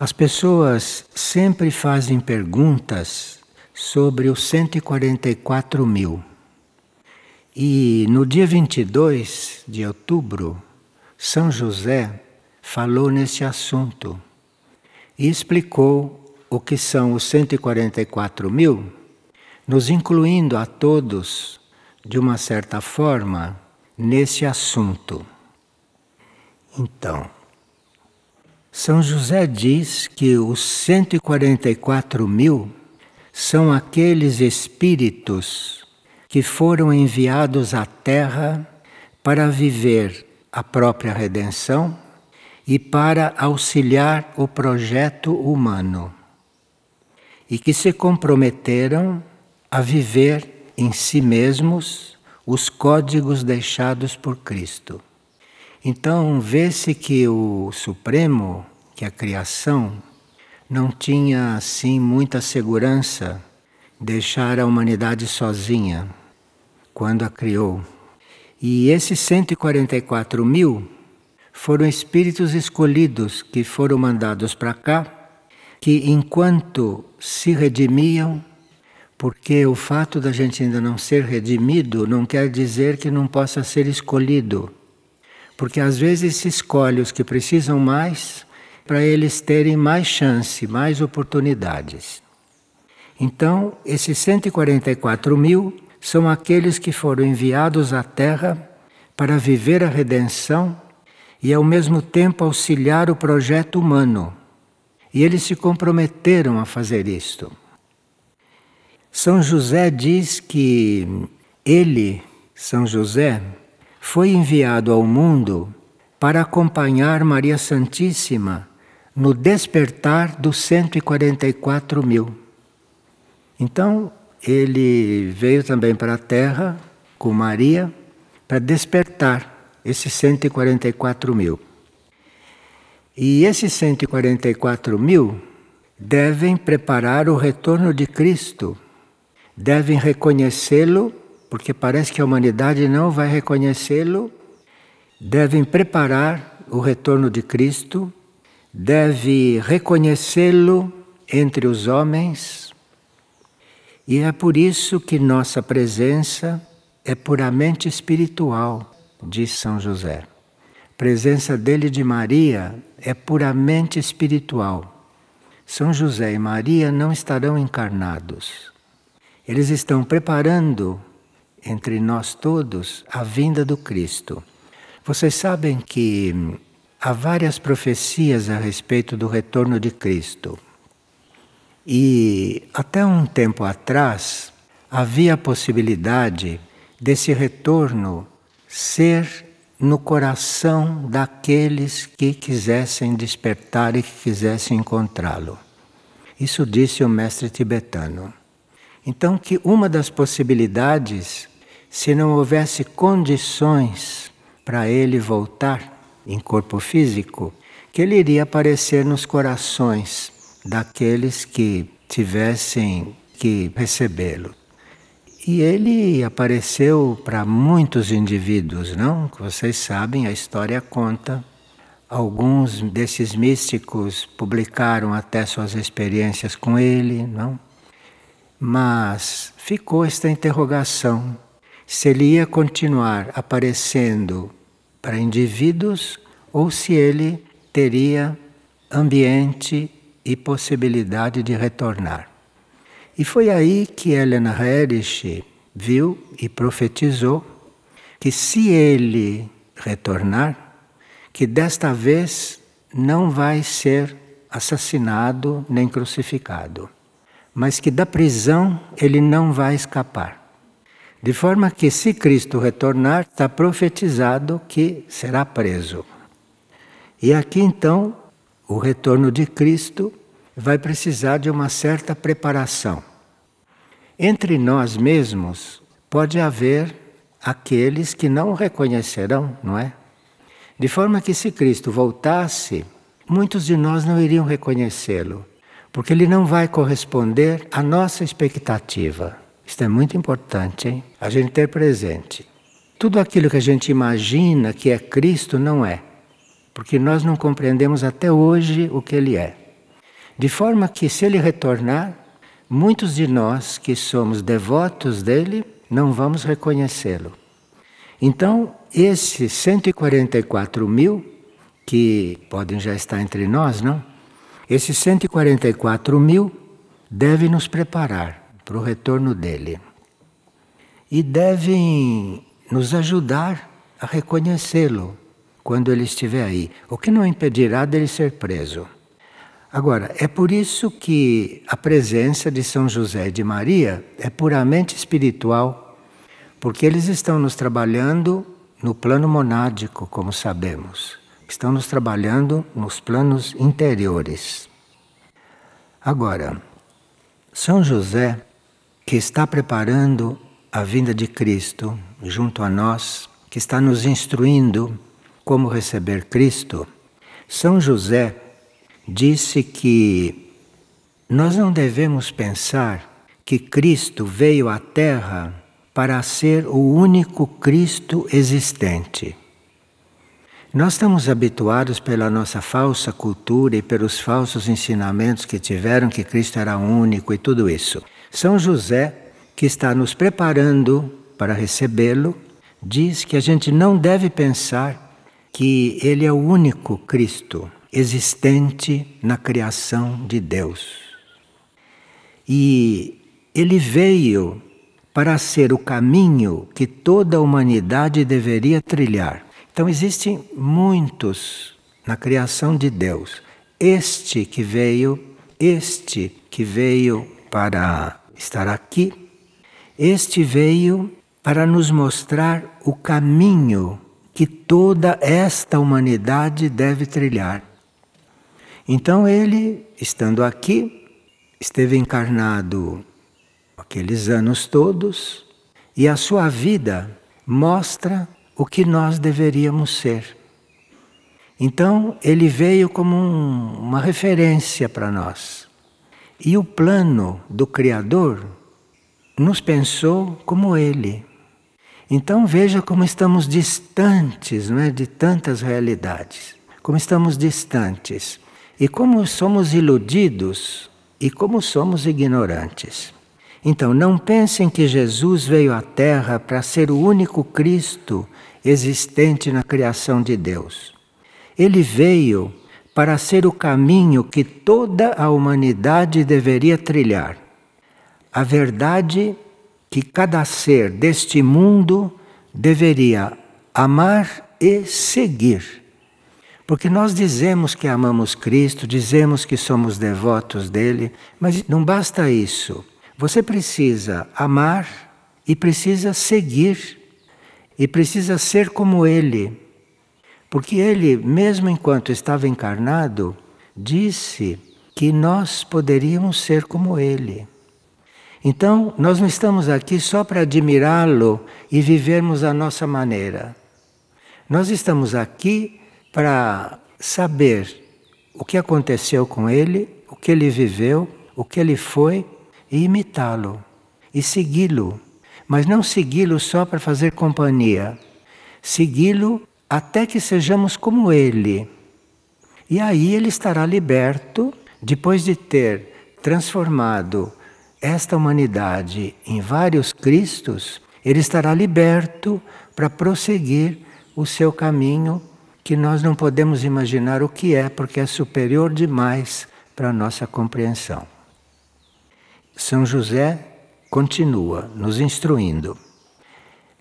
As pessoas sempre fazem perguntas sobre os 144 mil. E no dia 22 de outubro, São José falou nesse assunto e explicou o que são os 144 mil, nos incluindo a todos, de uma certa forma, nesse assunto. Então, São José diz que os 144 mil são aqueles espíritos que foram enviados à Terra para viver a própria redenção e para auxiliar o projeto humano, e que se comprometeram a viver em si mesmos os códigos deixados por Cristo. Então, vê-se que o Supremo, que a criação, não tinha assim muita segurança deixar a humanidade sozinha quando a criou. E esses 144 mil foram espíritos escolhidos que foram mandados para cá, que enquanto se redimiam, porque o fato da gente ainda não ser redimido não quer dizer que não possa ser escolhido. Porque às vezes se escolhe os que precisam mais para eles terem mais chance, mais oportunidades. Então, esses 144 mil são aqueles que foram enviados à Terra para viver a redenção e, ao mesmo tempo, auxiliar o projeto humano. E eles se comprometeram a fazer isto. São José diz que ele, São José, foi enviado ao mundo para acompanhar Maria Santíssima no despertar dos 144 mil. Então, ele veio também para a Terra com Maria para despertar esses 144 mil. E esses 144 mil devem preparar o retorno de Cristo, devem reconhecê-lo porque parece que a humanidade não vai reconhecê-lo, devem preparar o retorno de Cristo, deve reconhecê-lo entre os homens, e é por isso que nossa presença é puramente espiritual, diz São José. A presença dele de Maria é puramente espiritual. São José e Maria não estarão encarnados. Eles estão preparando entre nós todos a vinda do Cristo. Vocês sabem que há várias profecias a respeito do retorno de Cristo. E até um tempo atrás havia a possibilidade desse retorno ser no coração daqueles que quisessem despertar e que quisessem encontrá-lo. Isso disse o mestre tibetano. Então, que uma das possibilidades, se não houvesse condições para ele voltar em corpo físico, que ele iria aparecer nos corações daqueles que tivessem que recebê-lo. E ele apareceu para muitos indivíduos, não? Vocês sabem, a história conta. Alguns desses místicos publicaram até suas experiências com ele, não? Mas ficou esta interrogação: se ele ia continuar aparecendo para indivíduos ou se ele teria ambiente e possibilidade de retornar. E foi aí que Helena Herrich viu e profetizou que se ele retornar, que desta vez não vai ser assassinado nem crucificado mas que da prisão ele não vai escapar. De forma que, se Cristo retornar, está profetizado que será preso. E aqui então, o retorno de Cristo vai precisar de uma certa preparação. Entre nós mesmos, pode haver aqueles que não o reconhecerão, não é? De forma que, se Cristo voltasse, muitos de nós não iriam reconhecê-lo porque ele não vai corresponder à nossa expectativa. Isto é muito importante, hein? A gente ter presente. Tudo aquilo que a gente imagina que é Cristo não é, porque nós não compreendemos até hoje o que ele é. De forma que, se ele retornar, muitos de nós que somos devotos dele não vamos reconhecê-lo. Então, esses 144 mil, que podem já estar entre nós, não? Esses 144 mil devem nos preparar para o retorno dele. E devem nos ajudar a reconhecê-lo quando ele estiver aí, o que não impedirá dele ser preso. Agora, é por isso que a presença de São José e de Maria é puramente espiritual, porque eles estão nos trabalhando no plano monádico, como sabemos. Estão nos trabalhando nos planos interiores. Agora, São José, que está preparando a vinda de Cristo junto a nós, que está nos instruindo como receber Cristo, São José disse que nós não devemos pensar que Cristo veio à Terra para ser o único Cristo existente. Nós estamos habituados pela nossa falsa cultura e pelos falsos ensinamentos que tiveram que Cristo era único e tudo isso. São José, que está nos preparando para recebê-lo, diz que a gente não deve pensar que ele é o único Cristo existente na criação de Deus. E ele veio para ser o caminho que toda a humanidade deveria trilhar. Então existem muitos na criação de Deus. Este que veio, este que veio para estar aqui, este veio para nos mostrar o caminho que toda esta humanidade deve trilhar. Então ele, estando aqui, esteve encarnado aqueles anos todos e a sua vida mostra o que nós deveríamos ser. Então ele veio como um, uma referência para nós. E o plano do Criador nos pensou como ele. Então veja como estamos distantes não é, de tantas realidades. Como estamos distantes. E como somos iludidos e como somos ignorantes. Então, não pensem que Jesus veio à Terra para ser o único Cristo existente na criação de Deus. Ele veio para ser o caminho que toda a humanidade deveria trilhar. A verdade que cada ser deste mundo deveria amar e seguir. Porque nós dizemos que amamos Cristo, dizemos que somos devotos dele, mas não basta isso. Você precisa amar e precisa seguir e precisa ser como ele. Porque ele, mesmo enquanto estava encarnado, disse que nós poderíamos ser como ele. Então, nós não estamos aqui só para admirá-lo e vivermos a nossa maneira. Nós estamos aqui para saber o que aconteceu com ele, o que ele viveu, o que ele foi e imitá-lo e segui-lo. Mas não segui-lo só para fazer companhia, segui-lo até que sejamos como ele. E aí ele estará liberto, depois de ter transformado esta humanidade em vários Cristos, ele estará liberto para prosseguir o seu caminho que nós não podemos imaginar o que é, porque é superior demais para a nossa compreensão. São José continua nos instruindo.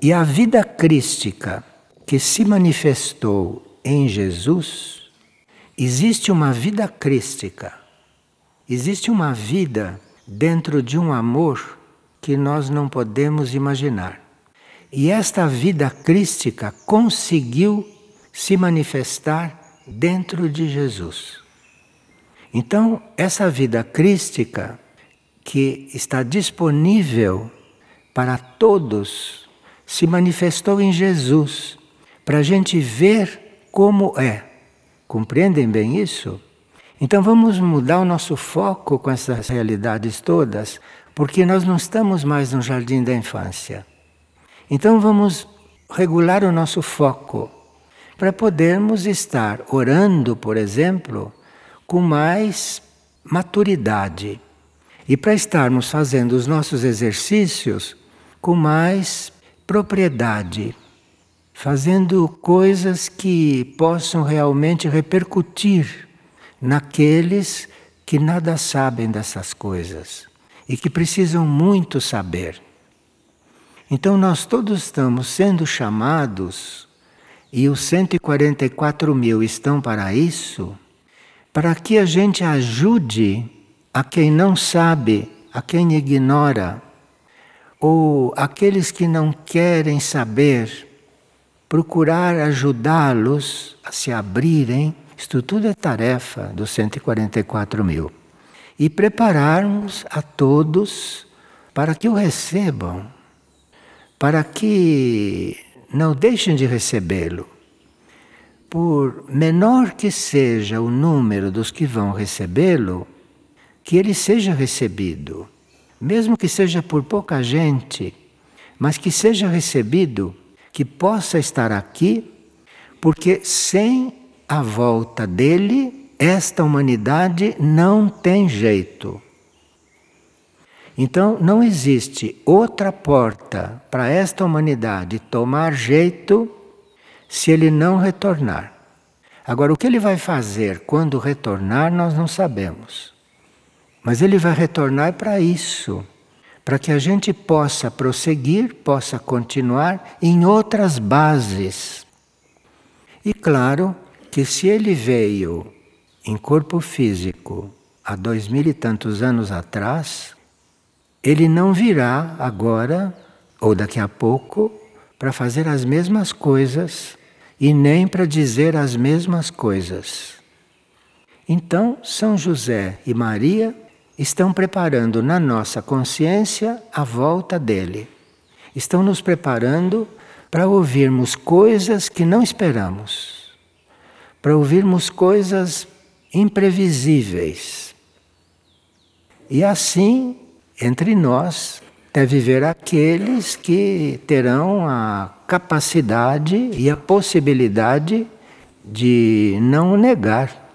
E a vida crística que se manifestou em Jesus, existe uma vida crística, existe uma vida dentro de um amor que nós não podemos imaginar. E esta vida crística conseguiu se manifestar dentro de Jesus. Então, essa vida crística que está disponível para todos se manifestou em Jesus, para a gente ver como é. Compreendem bem isso? Então vamos mudar o nosso foco com essas realidades todas, porque nós não estamos mais no jardim da infância. Então vamos regular o nosso foco para podermos estar orando, por exemplo, com mais maturidade e para estarmos fazendo os nossos exercícios com mais propriedade, fazendo coisas que possam realmente repercutir naqueles que nada sabem dessas coisas e que precisam muito saber. Então, nós todos estamos sendo chamados, e os 144 mil estão para isso, para que a gente ajude a quem não sabe, a quem ignora, ou aqueles que não querem saber, procurar ajudá-los a se abrirem. Isto tudo é tarefa dos 144 mil. E prepararmos a todos para que o recebam para que não deixem de recebê-lo. Por menor que seja o número dos que vão recebê-lo, que ele seja recebido, mesmo que seja por pouca gente, mas que seja recebido, que possa estar aqui, porque sem a volta dele, esta humanidade não tem jeito. Então, não existe outra porta para esta humanidade tomar jeito se ele não retornar. Agora, o que ele vai fazer quando retornar, nós não sabemos. Mas ele vai retornar para isso para que a gente possa prosseguir, possa continuar em outras bases. E claro que se ele veio em corpo físico há dois mil e tantos anos atrás, ele não virá agora ou daqui a pouco para fazer as mesmas coisas e nem para dizer as mesmas coisas. Então, São José e Maria estão preparando na nossa consciência a volta dele. Estão nos preparando para ouvirmos coisas que não esperamos, para ouvirmos coisas imprevisíveis. E assim entre nós deve viver aqueles que terão a capacidade e a possibilidade de não negar.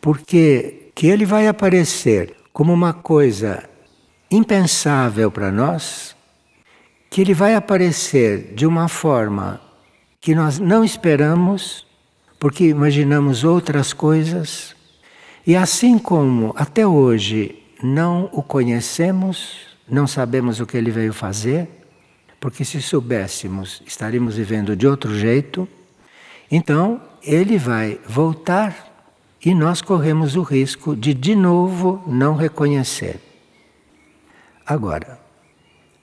Porque que ele vai aparecer como uma coisa impensável para nós, que ele vai aparecer de uma forma que nós não esperamos, porque imaginamos outras coisas, e assim como até hoje não o conhecemos, não sabemos o que ele veio fazer, porque se soubéssemos, estaríamos vivendo de outro jeito. Então, ele vai voltar e nós corremos o risco de de novo não reconhecer. Agora,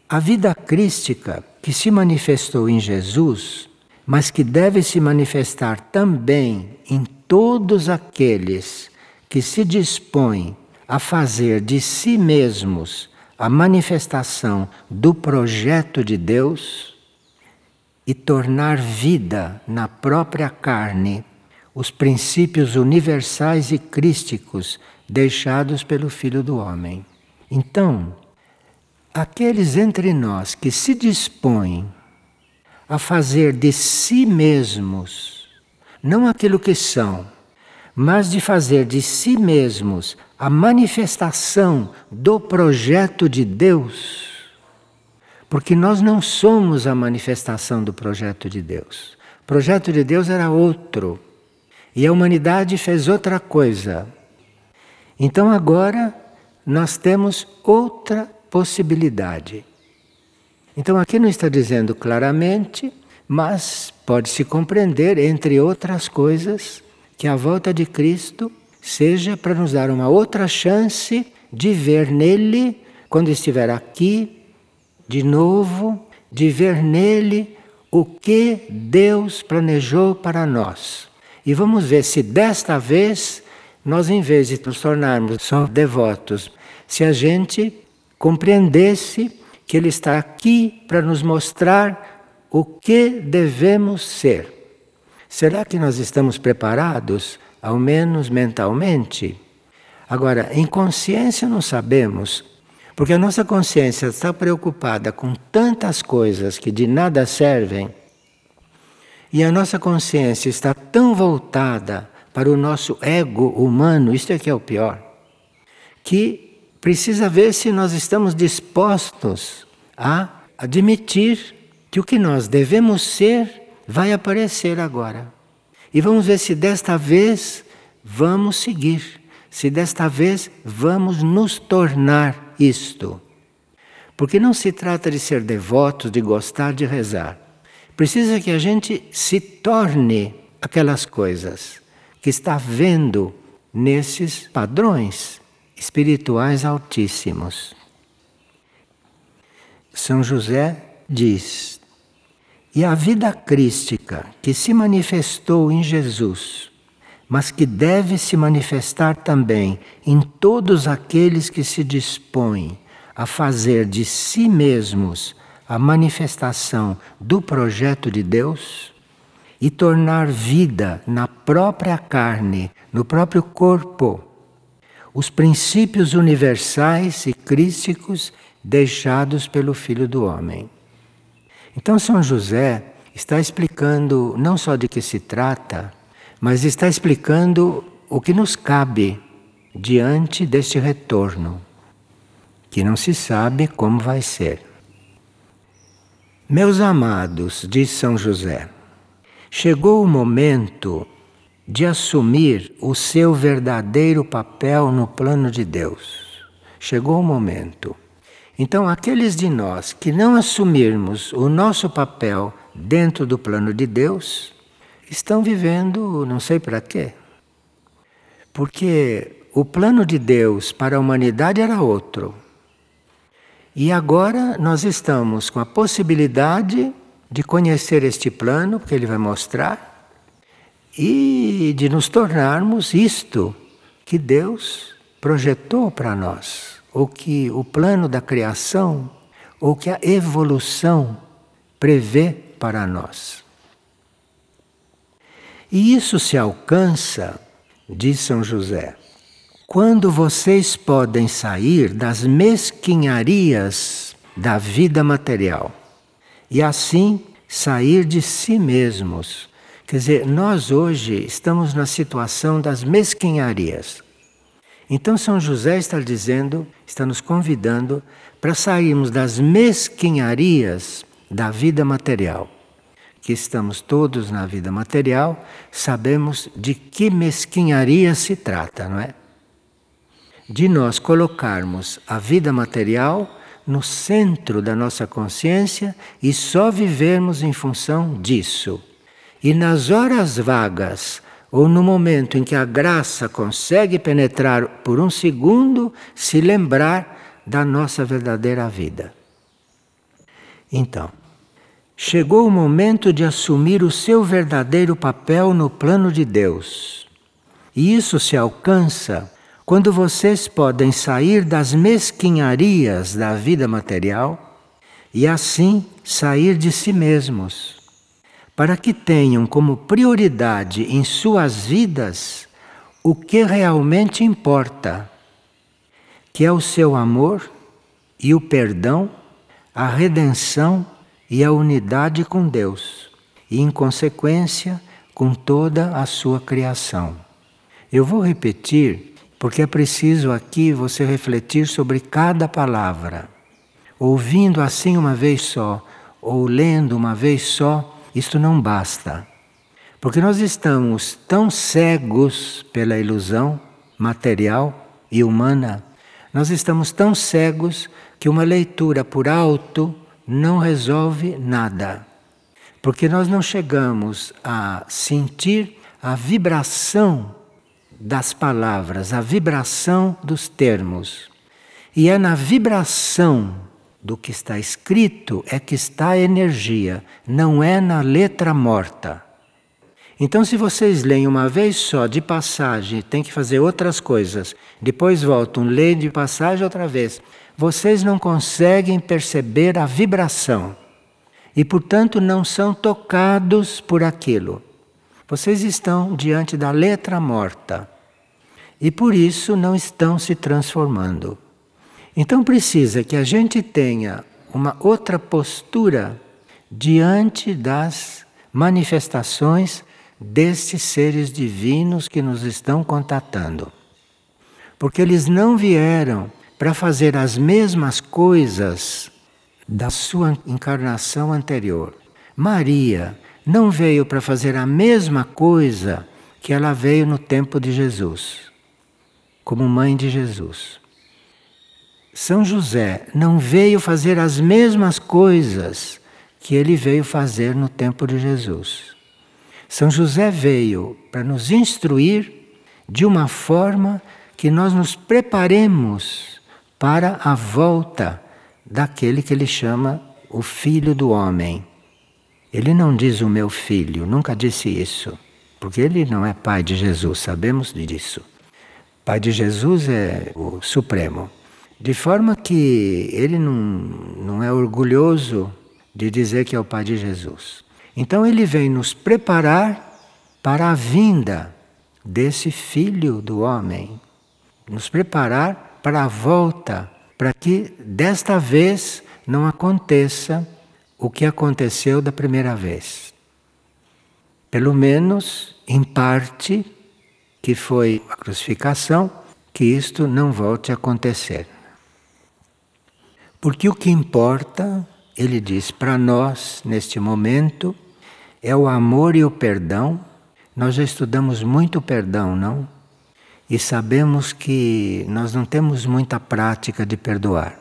a vida crística que se manifestou em Jesus, mas que deve se manifestar também em todos aqueles que se dispõem a fazer de si mesmos a manifestação do projeto de Deus e tornar vida na própria carne os princípios universais e crísticos deixados pelo Filho do Homem. Então, aqueles entre nós que se dispõem a fazer de si mesmos, não aquilo que são, mas de fazer de si mesmos a manifestação do projeto de Deus, porque nós não somos a manifestação do projeto de Deus. O projeto de Deus era outro e a humanidade fez outra coisa. Então agora nós temos outra possibilidade. Então aqui não está dizendo claramente, mas pode-se compreender, entre outras coisas, que a volta de Cristo seja para nos dar uma outra chance de ver nele, quando estiver aqui, de novo, de ver nele o que Deus planejou para nós. E vamos ver se desta vez nós, em vez de nos tornarmos só devotos, se a gente compreendesse que Ele está aqui para nos mostrar o que devemos ser. Será que nós estamos preparados, ao menos mentalmente? Agora, em consciência não sabemos, porque a nossa consciência está preocupada com tantas coisas que de nada servem, e a nossa consciência está tão voltada para o nosso ego humano, isto é que é o pior. que precisa ver se nós estamos dispostos a admitir que o que nós devemos ser vai aparecer agora. E vamos ver se desta vez vamos seguir, se desta vez vamos nos tornar isto. Porque não se trata de ser devotos, de gostar de rezar. Precisa que a gente se torne aquelas coisas que está vendo nesses padrões espirituais altíssimos. São José diz: E a vida crística que se manifestou em Jesus, mas que deve se manifestar também em todos aqueles que se dispõem a fazer de si mesmos a manifestação do projeto de Deus e tornar vida na própria carne, no próprio corpo, os princípios universais e crísticos deixados pelo Filho do Homem. Então, São José está explicando não só de que se trata, mas está explicando o que nos cabe diante deste retorno, que não se sabe como vai ser. Meus amados, diz São José, chegou o momento de assumir o seu verdadeiro papel no plano de Deus. Chegou o momento. Então, aqueles de nós que não assumirmos o nosso papel dentro do plano de Deus, estão vivendo não sei para quê. Porque o plano de Deus para a humanidade era outro. E agora nós estamos com a possibilidade de conhecer este plano, que ele vai mostrar, e de nos tornarmos isto que Deus projetou para nós, ou que o plano da criação, ou que a evolução prevê para nós. E isso se alcança, diz São José, quando vocês podem sair das mesquinharias da vida material e assim sair de si mesmos. Quer dizer, nós hoje estamos na situação das mesquinharias. Então, São José está dizendo, está nos convidando para sairmos das mesquinharias da vida material. Que estamos todos na vida material, sabemos de que mesquinharia se trata, não é? De nós colocarmos a vida material no centro da nossa consciência e só vivermos em função disso. E nas horas vagas, ou no momento em que a graça consegue penetrar por um segundo, se lembrar da nossa verdadeira vida. Então, chegou o momento de assumir o seu verdadeiro papel no plano de Deus. E isso se alcança quando vocês podem sair das mesquinharias da vida material e assim sair de si mesmos, para que tenham como prioridade em suas vidas o que realmente importa, que é o seu amor e o perdão, a redenção e a unidade com Deus, e em consequência com toda a sua criação. Eu vou repetir porque é preciso aqui você refletir sobre cada palavra. Ouvindo assim uma vez só, ou lendo uma vez só, isto não basta. Porque nós estamos tão cegos pela ilusão material e humana, nós estamos tão cegos que uma leitura por alto não resolve nada. Porque nós não chegamos a sentir a vibração das palavras, a vibração dos termos. E é na vibração do que está escrito é que está a energia, não é na letra morta. Então, se vocês leem uma vez só de passagem, tem que fazer outras coisas, depois voltam, leem de passagem outra vez, vocês não conseguem perceber a vibração e, portanto, não são tocados por aquilo. Vocês estão diante da letra morta e por isso não estão se transformando. Então precisa que a gente tenha uma outra postura diante das manifestações destes seres divinos que nos estão contatando. porque eles não vieram para fazer as mesmas coisas da sua encarnação anterior. Maria não veio para fazer a mesma coisa que ela veio no tempo de Jesus, como mãe de Jesus. São José não veio fazer as mesmas coisas que ele veio fazer no tempo de Jesus. São José veio para nos instruir de uma forma que nós nos preparemos para a volta daquele que ele chama o Filho do Homem. Ele não diz o meu filho, nunca disse isso, porque ele não é pai de Jesus, sabemos disso. Pai de Jesus é o Supremo. De forma que ele não, não é orgulhoso de dizer que é o pai de Jesus. Então ele vem nos preparar para a vinda desse filho do homem, nos preparar para a volta, para que desta vez não aconteça o que aconteceu da primeira vez. Pelo menos, em parte, que foi a crucificação, que isto não volte a acontecer. Porque o que importa, ele diz para nós, neste momento, é o amor e o perdão. Nós já estudamos muito perdão, não? E sabemos que nós não temos muita prática de perdoar.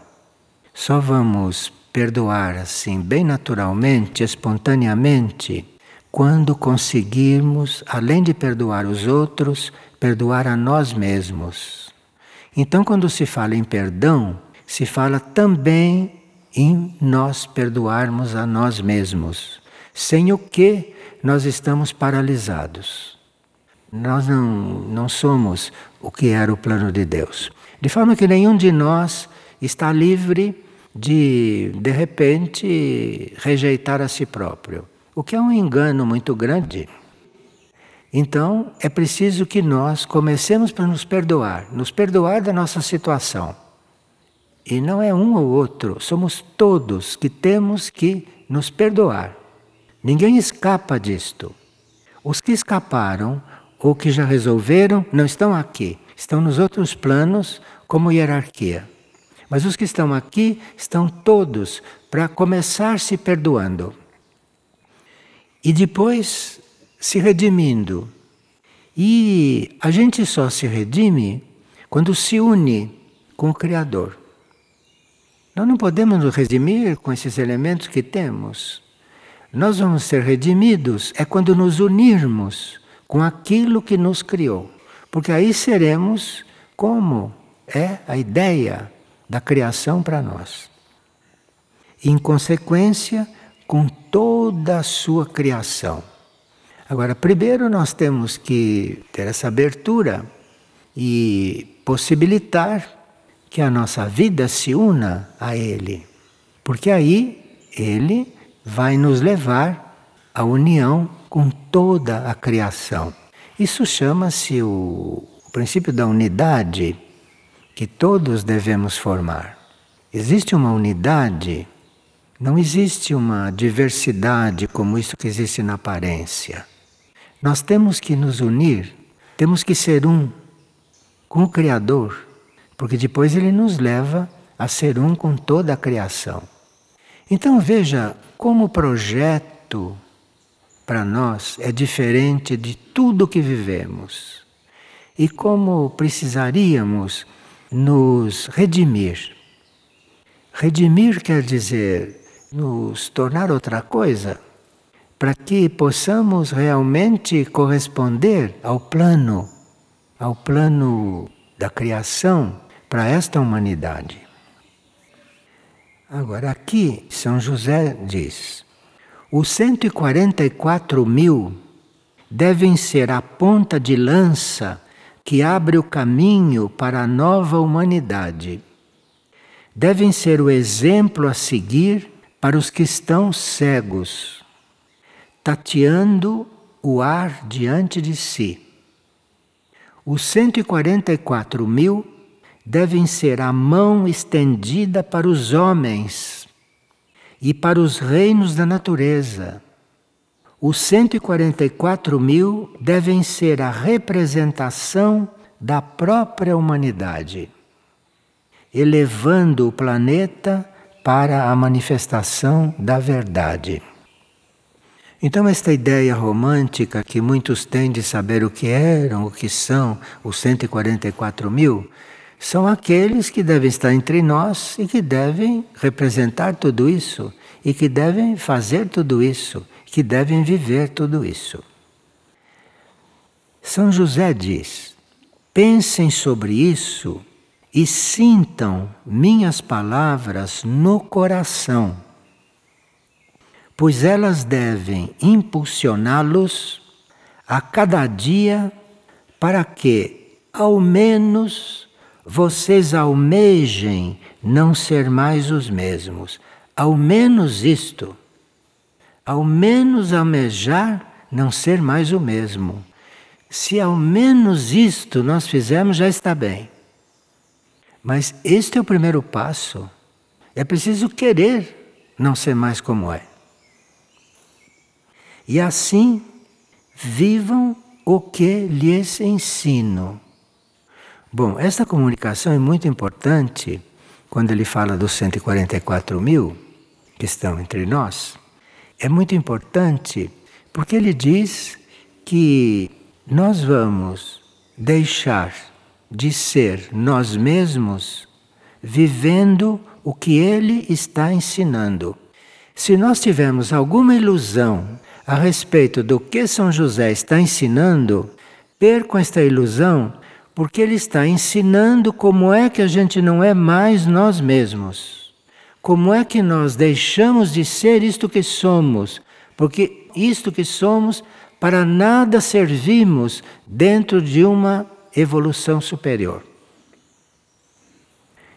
Só vamos perdoar assim, bem naturalmente, espontaneamente, quando conseguirmos, além de perdoar os outros, perdoar a nós mesmos. Então, quando se fala em perdão, se fala também em nós perdoarmos a nós mesmos, sem o que nós estamos paralisados. Nós não, não somos o que era o plano de Deus. De forma que nenhum de nós está livre de, de repente, rejeitar a si próprio, o que é um engano muito grande. Então, é preciso que nós comecemos para nos perdoar, nos perdoar da nossa situação. E não é um ou outro, somos todos que temos que nos perdoar. Ninguém escapa disto. Os que escaparam ou que já resolveram não estão aqui, estão nos outros planos como hierarquia. Mas os que estão aqui estão todos para começar se perdoando. E depois se redimindo. E a gente só se redime quando se une com o Criador. Nós não podemos nos redimir com esses elementos que temos. Nós vamos ser redimidos é quando nos unirmos com aquilo que nos criou. Porque aí seremos como é a ideia da criação para nós. Em consequência, com toda a sua criação. Agora, primeiro nós temos que ter essa abertura e possibilitar que a nossa vida se una a Ele. Porque aí Ele vai nos levar à união com toda a criação. Isso chama-se o princípio da unidade que todos devemos formar. Existe uma unidade, não existe uma diversidade como isso que existe na aparência. Nós temos que nos unir, temos que ser um com o Criador, porque depois ele nos leva a ser um com toda a criação. Então veja como o projeto para nós é diferente de tudo que vivemos e como precisaríamos nos redimir. Redimir quer dizer nos tornar outra coisa, para que possamos realmente corresponder ao plano, ao plano da criação para esta humanidade. Agora, aqui, São José diz: os 144 mil devem ser a ponta de lança que abre o caminho para a nova humanidade. Devem ser o exemplo a seguir para os que estão cegos, tateando o ar diante de si. Os 144 mil devem ser a mão estendida para os homens e para os reinos da natureza os 144 mil devem ser a representação da própria humanidade, elevando o planeta para a manifestação da verdade. Então, esta ideia romântica que muitos têm de saber o que eram, o que são os 144 mil, são aqueles que devem estar entre nós e que devem representar tudo isso, e que devem fazer tudo isso, que devem viver tudo isso. São José diz: pensem sobre isso e sintam minhas palavras no coração pois elas devem impulsioná-los a cada dia para que, ao menos, vocês almejem não ser mais os mesmos. Ao menos isto. Ao menos almejar não ser mais o mesmo. Se ao menos isto nós fizermos, já está bem. Mas este é o primeiro passo. É preciso querer não ser mais como é. E assim vivam o que lhes ensino. Bom, esta comunicação é muito importante quando ele fala dos 144 mil que estão entre nós. É muito importante porque ele diz que nós vamos deixar de ser nós mesmos vivendo o que ele está ensinando. Se nós tivermos alguma ilusão a respeito do que São José está ensinando, percam esta ilusão, porque ele está ensinando como é que a gente não é mais nós mesmos. Como é que nós deixamos de ser isto que somos, porque isto que somos para nada servimos dentro de uma evolução superior.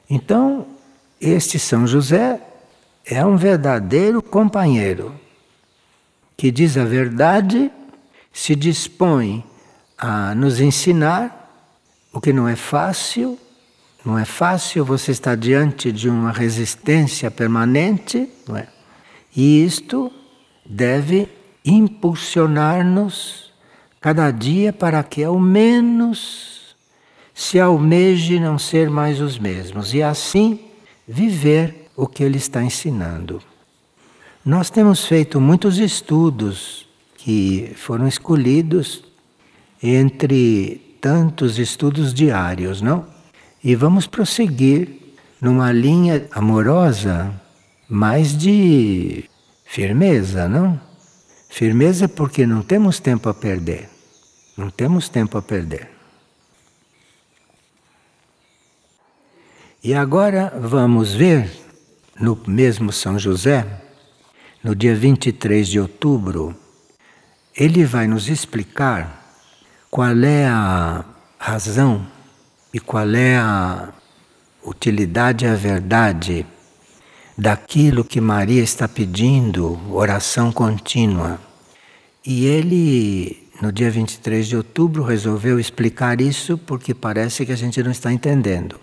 Então, este São José é um verdadeiro companheiro que diz a verdade, se dispõe a nos ensinar, o que não é fácil, não é fácil você estar diante de uma resistência permanente, não é? E isto deve impulsionar-nos cada dia para que ao menos se almeje não ser mais os mesmos e assim viver o que ele está ensinando. Nós temos feito muitos estudos que foram escolhidos entre tantos estudos diários, não? E vamos prosseguir numa linha amorosa, mais de firmeza, não? Firmeza porque não temos tempo a perder. Não temos tempo a perder. E agora vamos ver no mesmo São José no dia 23 de outubro, ele vai nos explicar qual é a razão e qual é a utilidade a verdade daquilo que Maria está pedindo, oração contínua. E ele, no dia 23 de outubro, resolveu explicar isso porque parece que a gente não está entendendo,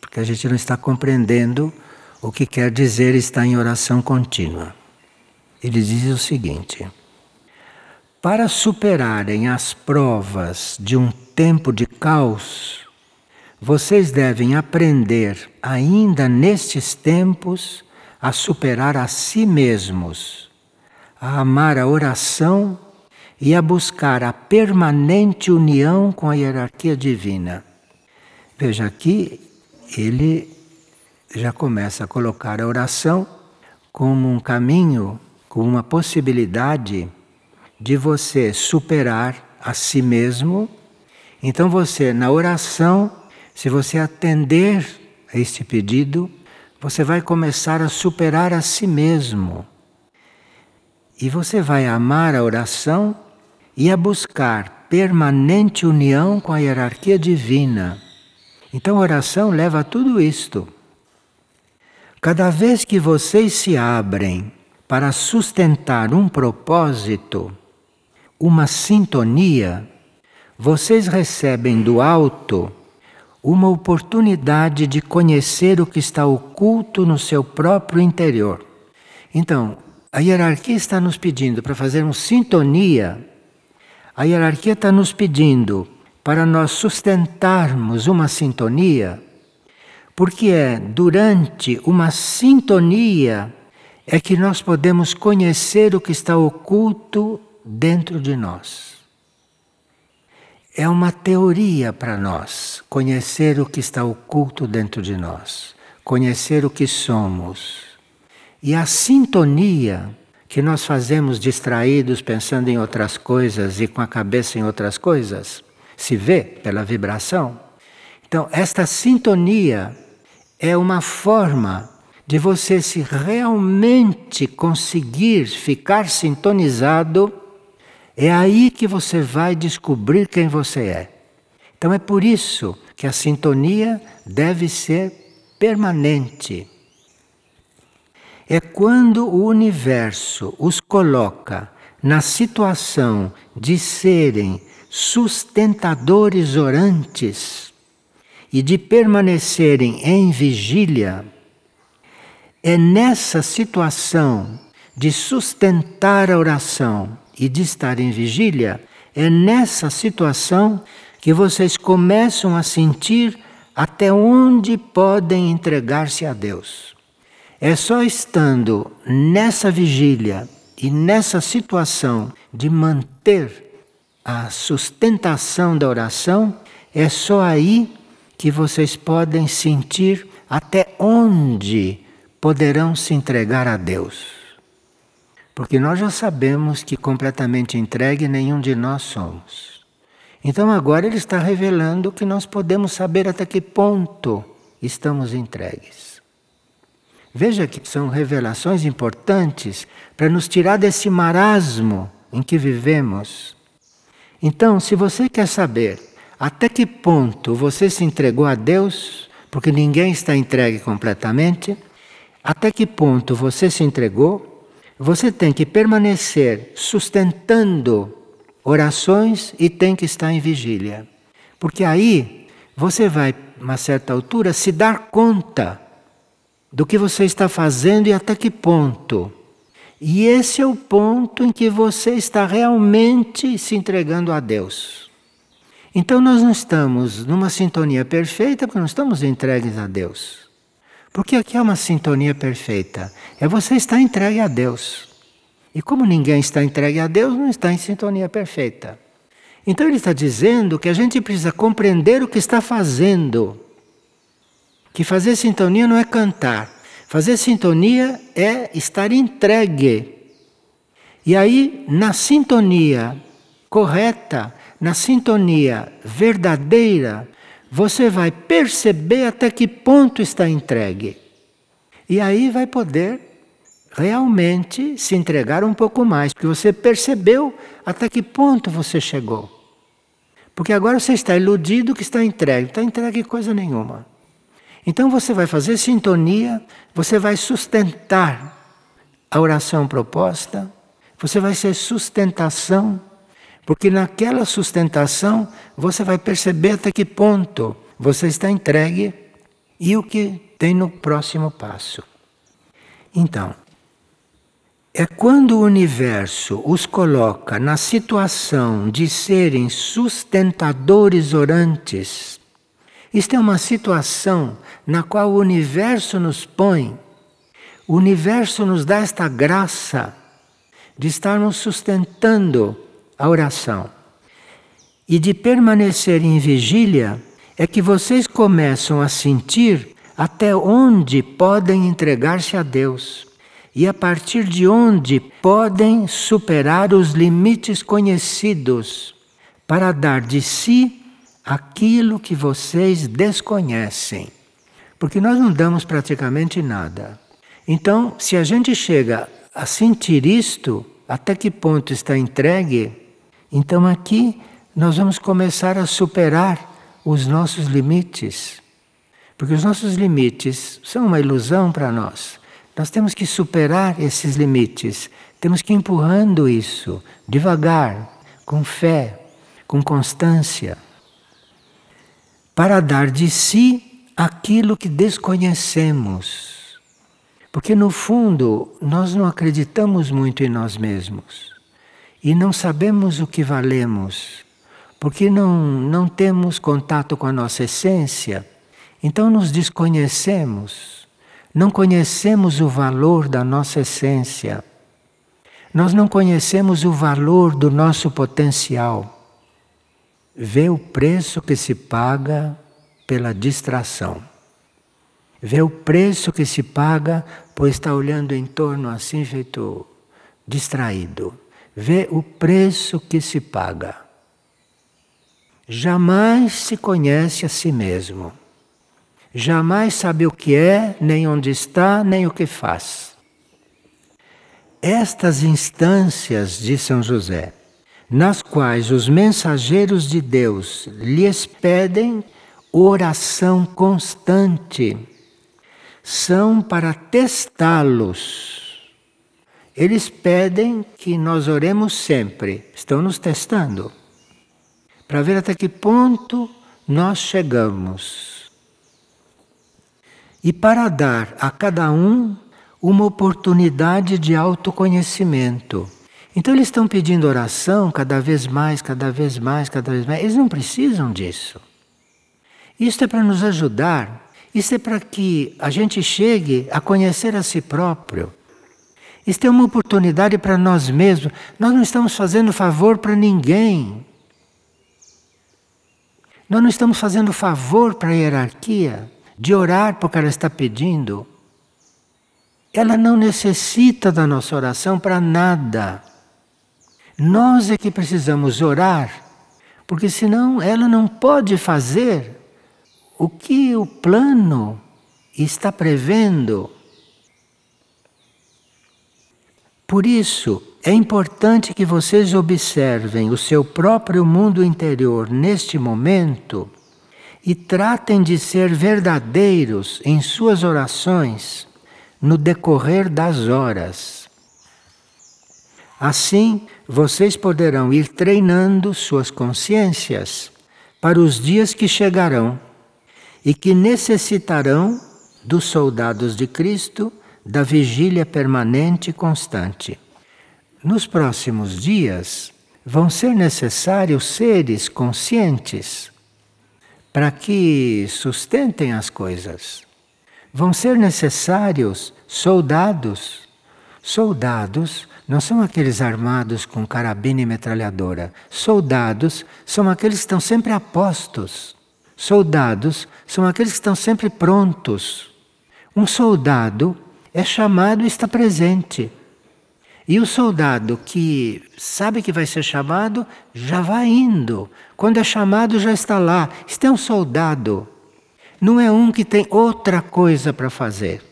porque a gente não está compreendendo o que quer dizer estar em oração contínua. Ele diz o seguinte: para superarem as provas de um tempo de caos, vocês devem aprender, ainda nestes tempos, a superar a si mesmos, a amar a oração e a buscar a permanente união com a hierarquia divina. Veja aqui, ele já começa a colocar a oração como um caminho com uma possibilidade de você superar a si mesmo. Então você, na oração, se você atender a este pedido, você vai começar a superar a si mesmo. E você vai amar a oração e a buscar permanente união com a hierarquia divina. Então a oração leva a tudo isto. Cada vez que vocês se abrem para sustentar um propósito, uma sintonia, vocês recebem do alto uma oportunidade de conhecer o que está oculto no seu próprio interior. Então, a hierarquia está nos pedindo para fazermos sintonia, a hierarquia está nos pedindo para nós sustentarmos uma sintonia, porque é durante uma sintonia é que nós podemos conhecer o que está oculto dentro de nós. É uma teoria para nós conhecer o que está oculto dentro de nós, conhecer o que somos. E a sintonia que nós fazemos distraídos pensando em outras coisas e com a cabeça em outras coisas, se vê pela vibração. Então, esta sintonia é uma forma de você se realmente conseguir ficar sintonizado, é aí que você vai descobrir quem você é. Então é por isso que a sintonia deve ser permanente. É quando o universo os coloca na situação de serem sustentadores orantes e de permanecerem em vigília, é nessa situação de sustentar a oração e de estar em vigília, é nessa situação que vocês começam a sentir até onde podem entregar-se a Deus. É só estando nessa vigília e nessa situação de manter a sustentação da oração, é só aí que vocês podem sentir até onde poderão se entregar a Deus. Porque nós já sabemos que completamente entregue nenhum de nós somos. Então agora ele está revelando que nós podemos saber até que ponto estamos entregues. Veja que são revelações importantes para nos tirar desse marasmo em que vivemos. Então, se você quer saber até que ponto você se entregou a Deus, porque ninguém está entregue completamente, até que ponto você se entregou, você tem que permanecer sustentando orações e tem que estar em vigília. Porque aí você vai, a uma certa altura, se dar conta do que você está fazendo e até que ponto. E esse é o ponto em que você está realmente se entregando a Deus. Então nós não estamos numa sintonia perfeita porque não estamos entregues a Deus. Porque aqui é uma sintonia perfeita. É você estar entregue a Deus. E como ninguém está entregue a Deus, não está em sintonia perfeita. Então ele está dizendo que a gente precisa compreender o que está fazendo. Que fazer sintonia não é cantar. Fazer sintonia é estar entregue. E aí, na sintonia correta, na sintonia verdadeira, você vai perceber até que ponto está entregue. E aí vai poder realmente se entregar um pouco mais, porque você percebeu até que ponto você chegou. Porque agora você está iludido que está entregue, não está entregue coisa nenhuma. Então você vai fazer sintonia, você vai sustentar a oração proposta, você vai ser sustentação porque naquela sustentação você vai perceber até que ponto você está entregue e o que tem no próximo passo. Então, é quando o universo os coloca na situação de serem sustentadores orantes. Isto é uma situação na qual o universo nos põe, o universo nos dá esta graça de estarmos sustentando a oração e de permanecer em vigília, é que vocês começam a sentir até onde podem entregar-se a Deus e a partir de onde podem superar os limites conhecidos para dar de si aquilo que vocês desconhecem. Porque nós não damos praticamente nada. Então, se a gente chega a sentir isto, até que ponto está entregue, então aqui nós vamos começar a superar os nossos limites. Porque os nossos limites são uma ilusão para nós. Nós temos que superar esses limites. Temos que ir empurrando isso devagar, com fé, com constância, para dar de si aquilo que desconhecemos. Porque no fundo nós não acreditamos muito em nós mesmos e não sabemos o que valemos, porque não, não temos contato com a nossa essência, então nos desconhecemos, não conhecemos o valor da nossa essência, nós não conhecemos o valor do nosso potencial. Vê o preço que se paga pela distração. Vê o preço que se paga por estar olhando em torno assim, feito distraído. Vê o preço que se paga. Jamais se conhece a si mesmo. Jamais sabe o que é, nem onde está, nem o que faz. Estas instâncias de São José, nas quais os mensageiros de Deus lhes pedem oração constante, são para testá-los. Eles pedem que nós oremos sempre, estão nos testando, para ver até que ponto nós chegamos. E para dar a cada um uma oportunidade de autoconhecimento. Então eles estão pedindo oração cada vez mais, cada vez mais, cada vez mais. Eles não precisam disso. Isso é para nos ajudar. Isso é para que a gente chegue a conhecer a si próprio. Isso é uma oportunidade para nós mesmos. Nós não estamos fazendo favor para ninguém. Nós não estamos fazendo favor para a hierarquia de orar porque ela está pedindo. Ela não necessita da nossa oração para nada. Nós é que precisamos orar, porque senão ela não pode fazer o que o plano está prevendo. Por isso, é importante que vocês observem o seu próprio mundo interior neste momento e tratem de ser verdadeiros em suas orações no decorrer das horas. Assim, vocês poderão ir treinando suas consciências para os dias que chegarão e que necessitarão dos soldados de Cristo da vigília permanente e constante. Nos próximos dias, vão ser necessários seres conscientes para que sustentem as coisas. Vão ser necessários soldados. Soldados não são aqueles armados com carabina e metralhadora. Soldados são aqueles que estão sempre a postos. Soldados são aqueles que estão sempre prontos. Um soldado é chamado e está presente. E o soldado que sabe que vai ser chamado, já vai indo. Quando é chamado, já está lá. Este é um soldado. Não é um que tem outra coisa para fazer.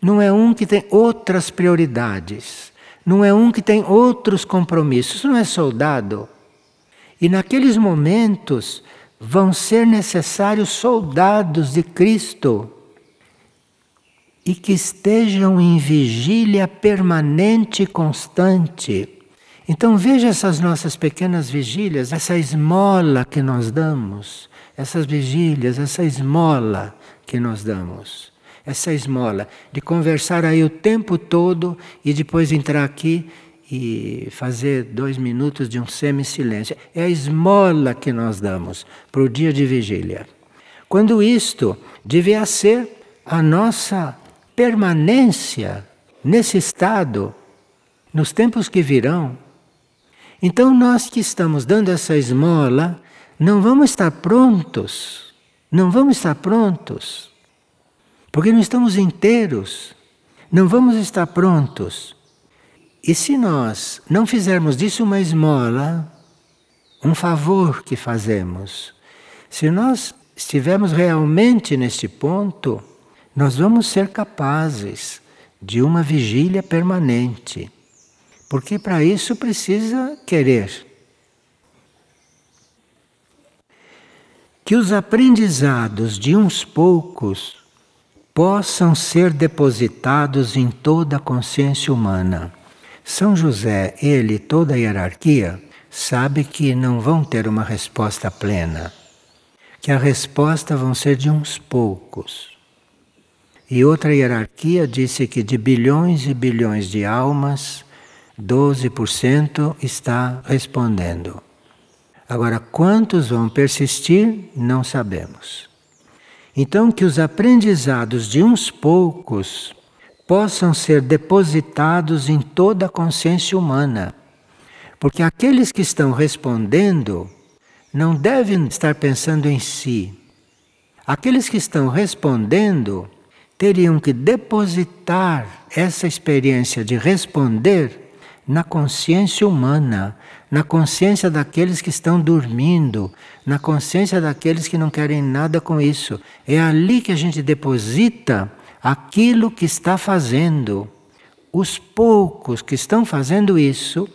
Não é um que tem outras prioridades. Não é um que tem outros compromissos. Não é soldado. E naqueles momentos vão ser necessários soldados de Cristo e que estejam em vigília permanente e constante. Então veja essas nossas pequenas vigílias, essa esmola que nós damos, essas vigílias, essa esmola que nós damos essa esmola, de conversar aí o tempo todo e depois entrar aqui e fazer dois minutos de um semi-silêncio. É a esmola que nós damos para o dia de vigília. Quando isto devia ser a nossa permanência nesse estado, nos tempos que virão. Então, nós que estamos dando essa esmola, não vamos estar prontos, não vamos estar prontos porque não estamos inteiros, não vamos estar prontos. E se nós não fizermos disso uma esmola, um favor que fazemos, se nós estivermos realmente neste ponto, nós vamos ser capazes de uma vigília permanente. Porque para isso precisa querer. Que os aprendizados de uns poucos possam ser depositados em toda a consciência humana. São José, ele, toda a hierarquia, sabe que não vão ter uma resposta plena, que a resposta vão ser de uns poucos. E outra hierarquia disse que de bilhões e bilhões de almas, 12% está respondendo. Agora, quantos vão persistir, não sabemos. Então, que os aprendizados de uns poucos possam ser depositados em toda a consciência humana. Porque aqueles que estão respondendo não devem estar pensando em si. Aqueles que estão respondendo teriam que depositar essa experiência de responder na consciência humana, na consciência daqueles que estão dormindo, na consciência daqueles que não querem nada com isso. É ali que a gente deposita aquilo que está fazendo. Os poucos que estão fazendo isso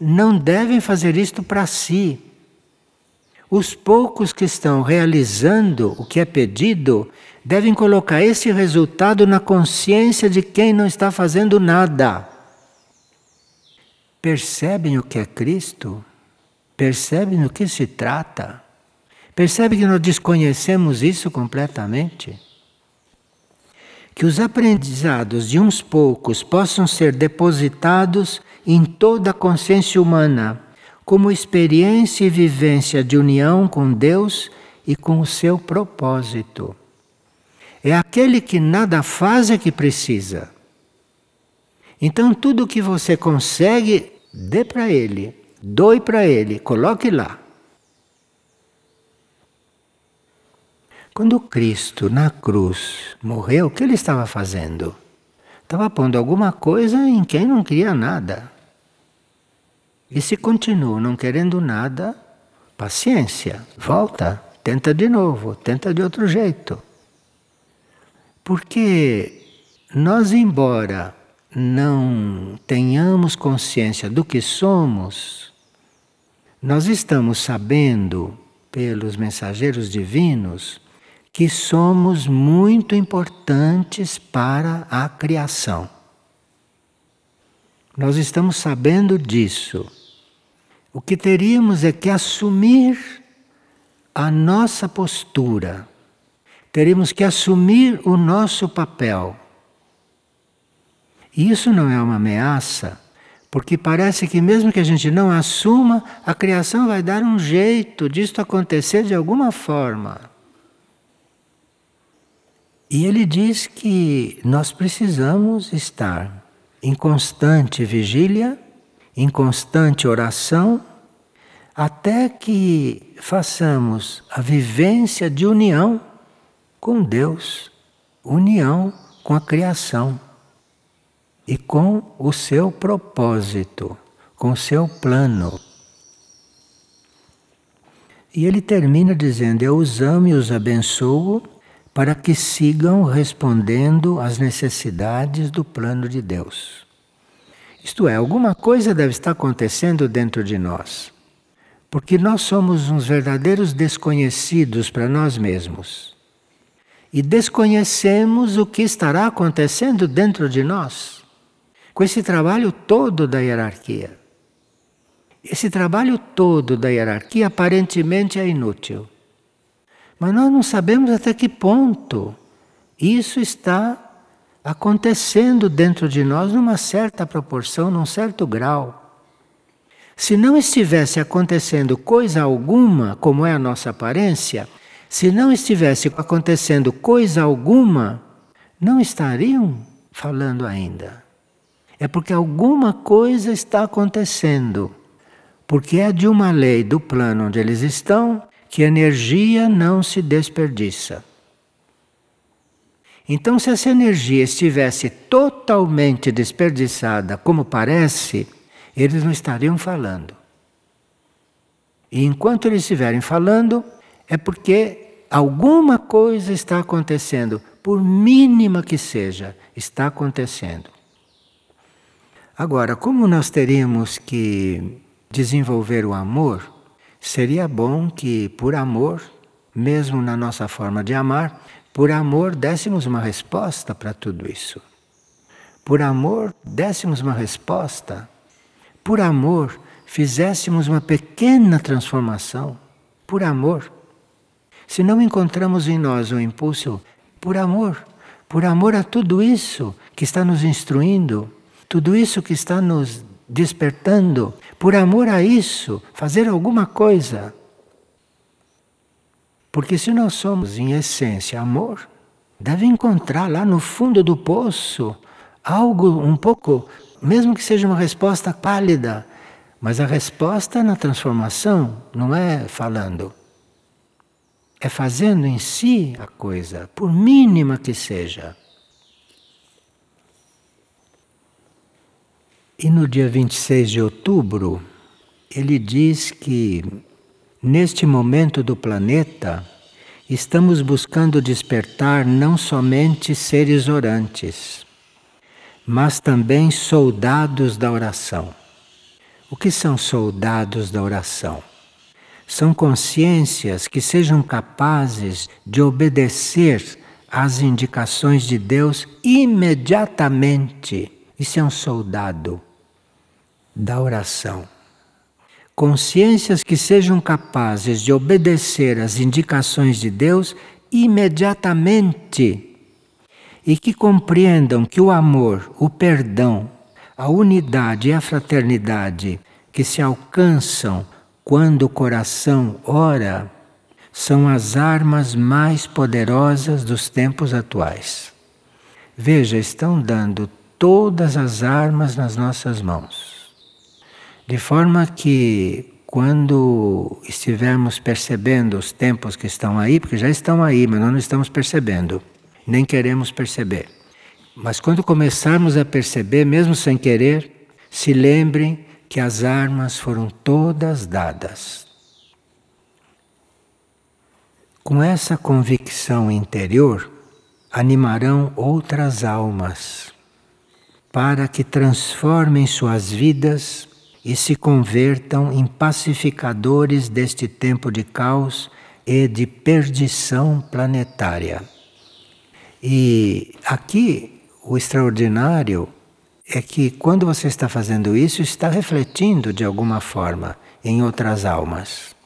não devem fazer isto para si. Os poucos que estão realizando o que é pedido devem colocar esse resultado na consciência de quem não está fazendo nada. Percebem o que é Cristo? Percebem do que se trata? Percebem que nós desconhecemos isso completamente? Que os aprendizados de uns poucos possam ser depositados em toda a consciência humana, como experiência e vivência de união com Deus e com o seu propósito. É aquele que nada faz é que precisa. Então, tudo que você consegue, dê para ele, doe para ele, coloque lá. Quando Cristo na cruz morreu, o que ele estava fazendo? Estava pondo alguma coisa em quem não queria nada. E se continua não querendo nada, paciência, volta, tenta de novo, tenta de outro jeito. Porque nós, embora não tenhamos consciência do que somos, nós estamos sabendo, pelos mensageiros divinos, que somos muito importantes para a criação. Nós estamos sabendo disso. O que teríamos é que assumir a nossa postura, teríamos que assumir o nosso papel e isso não é uma ameaça, porque parece que mesmo que a gente não assuma, a criação vai dar um jeito disto acontecer de alguma forma. E ele diz que nós precisamos estar em constante vigília, em constante oração, até que façamos a vivência de união com Deus, união com a criação e com o seu propósito, com o seu plano. E ele termina dizendo: Eu os amo e os abençoo para que sigam respondendo às necessidades do plano de Deus. Isto é, alguma coisa deve estar acontecendo dentro de nós, porque nós somos uns verdadeiros desconhecidos para nós mesmos. E desconhecemos o que estará acontecendo dentro de nós com esse trabalho todo da hierarquia. Esse trabalho todo da hierarquia aparentemente é inútil. Mas nós não sabemos até que ponto isso está acontecendo dentro de nós numa certa proporção, num certo grau. Se não estivesse acontecendo coisa alguma, como é a nossa aparência, se não estivesse acontecendo coisa alguma, não estariam falando ainda é porque alguma coisa está acontecendo. Porque é de uma lei do plano onde eles estão que energia não se desperdiça. Então, se essa energia estivesse totalmente desperdiçada, como parece, eles não estariam falando. E enquanto eles estiverem falando, é porque alguma coisa está acontecendo, por mínima que seja, está acontecendo. Agora, como nós teríamos que desenvolver o amor, seria bom que, por amor, mesmo na nossa forma de amar, por amor dessemos uma resposta para tudo isso. Por amor dessemos uma resposta. Por amor fizéssemos uma pequena transformação. Por amor. Se não encontramos em nós o impulso, por amor, por amor a tudo isso que está nos instruindo, tudo isso que está nos despertando, por amor a isso, fazer alguma coisa, Porque se nós somos, em essência, amor, deve encontrar lá no fundo do poço algo um pouco, mesmo que seja uma resposta pálida, mas a resposta é na transformação, não é falando. É fazendo em si a coisa, por mínima que seja. E no dia 26 de outubro, ele diz que neste momento do planeta estamos buscando despertar não somente seres orantes, mas também soldados da oração. O que são soldados da oração? São consciências que sejam capazes de obedecer às indicações de Deus imediatamente. Isso é um soldado da oração. Consciências que sejam capazes de obedecer às indicações de Deus imediatamente e que compreendam que o amor, o perdão, a unidade e a fraternidade que se alcançam quando o coração ora são as armas mais poderosas dos tempos atuais. Veja, estão dando todas as armas nas nossas mãos. De forma que quando estivermos percebendo os tempos que estão aí, porque já estão aí, mas nós não estamos percebendo, nem queremos perceber. Mas quando começarmos a perceber, mesmo sem querer, se lembrem que as armas foram todas dadas. Com essa convicção interior, animarão outras almas para que transformem suas vidas e se convertam em pacificadores deste tempo de caos e de perdição planetária. E aqui o extraordinário é que quando você está fazendo isso, está refletindo de alguma forma em outras almas.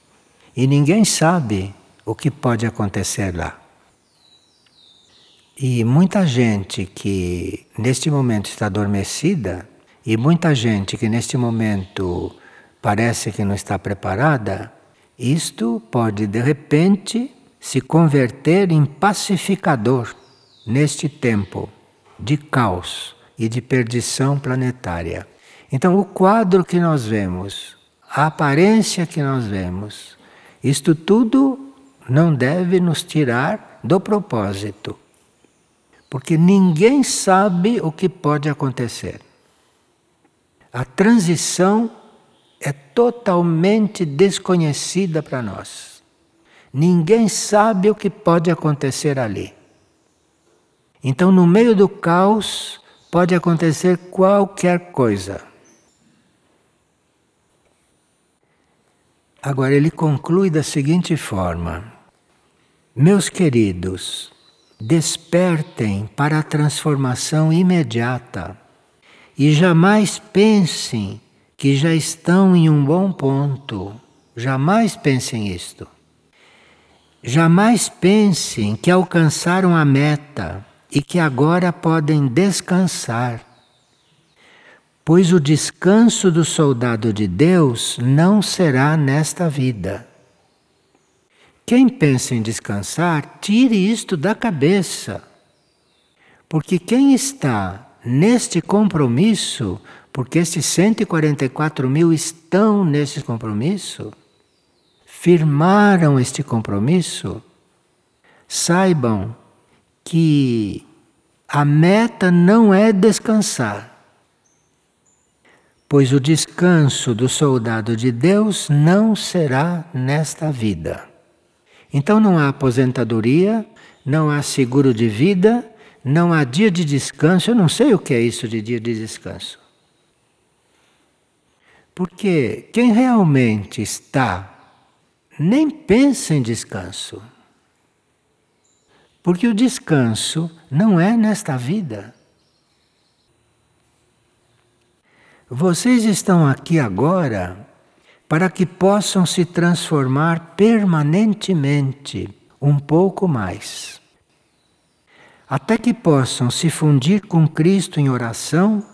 E ninguém sabe o que pode acontecer lá. E muita gente que neste momento está adormecida, e muita gente que neste momento parece que não está preparada, isto pode de repente se converter em pacificador neste tempo de caos e de perdição planetária. Então, o quadro que nós vemos, a aparência que nós vemos, isto tudo não deve nos tirar do propósito. Porque ninguém sabe o que pode acontecer. A transição é totalmente desconhecida para nós. Ninguém sabe o que pode acontecer ali. Então, no meio do caos, pode acontecer qualquer coisa. Agora, ele conclui da seguinte forma: Meus queridos, despertem para a transformação imediata e jamais pensem que já estão em um bom ponto. Jamais pensem isto. Jamais pensem que alcançaram a meta e que agora podem descansar. Pois o descanso do soldado de Deus não será nesta vida. Quem pensa em descansar, tire isto da cabeça. Porque quem está neste compromisso, porque esses 144 mil estão nesse compromisso, firmaram este compromisso, saibam que a meta não é descansar, pois o descanso do soldado de Deus não será nesta vida. Então não há aposentadoria, não há seguro de vida, não há dia de descanso. Eu não sei o que é isso de dia de descanso. Porque quem realmente está nem pensa em descanso. Porque o descanso não é nesta vida. Vocês estão aqui agora para que possam se transformar permanentemente um pouco mais. Até que possam se fundir com Cristo em oração,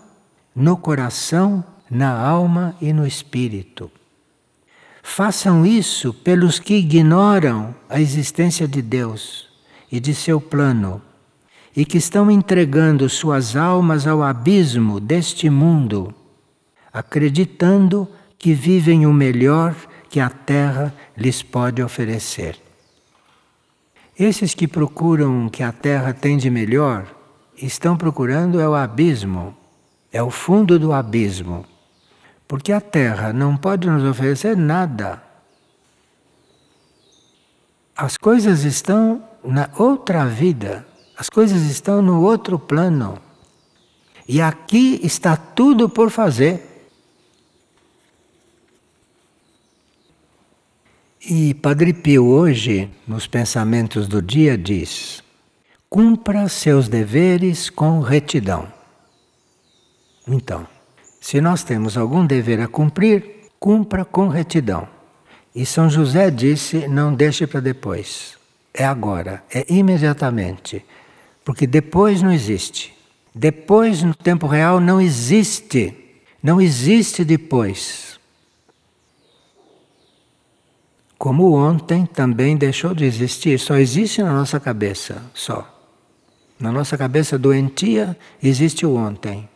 no coração, na alma e no espírito. Façam isso pelos que ignoram a existência de Deus e de seu plano e que estão entregando suas almas ao abismo deste mundo, acreditando que vivem o melhor que a terra lhes pode oferecer. Esses que procuram o que a terra tem de melhor, estão procurando é o abismo, é o fundo do abismo. Porque a terra não pode nos oferecer nada. As coisas estão na outra vida, as coisas estão no outro plano. E aqui está tudo por fazer. E Padre Pio hoje, nos pensamentos do dia, diz: cumpra seus deveres com retidão. Então, se nós temos algum dever a cumprir, cumpra com retidão. E São José disse: não deixe para depois. É agora, é imediatamente. Porque depois não existe. Depois, no tempo real, não existe. Não existe depois. Como ontem também deixou de existir, só existe na nossa cabeça, só. Na nossa cabeça doentia existe o ontem.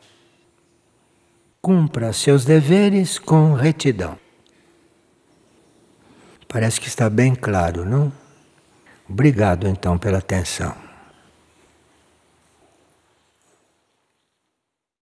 Cumpra seus deveres com retidão. Parece que está bem claro, não? Obrigado então pela atenção.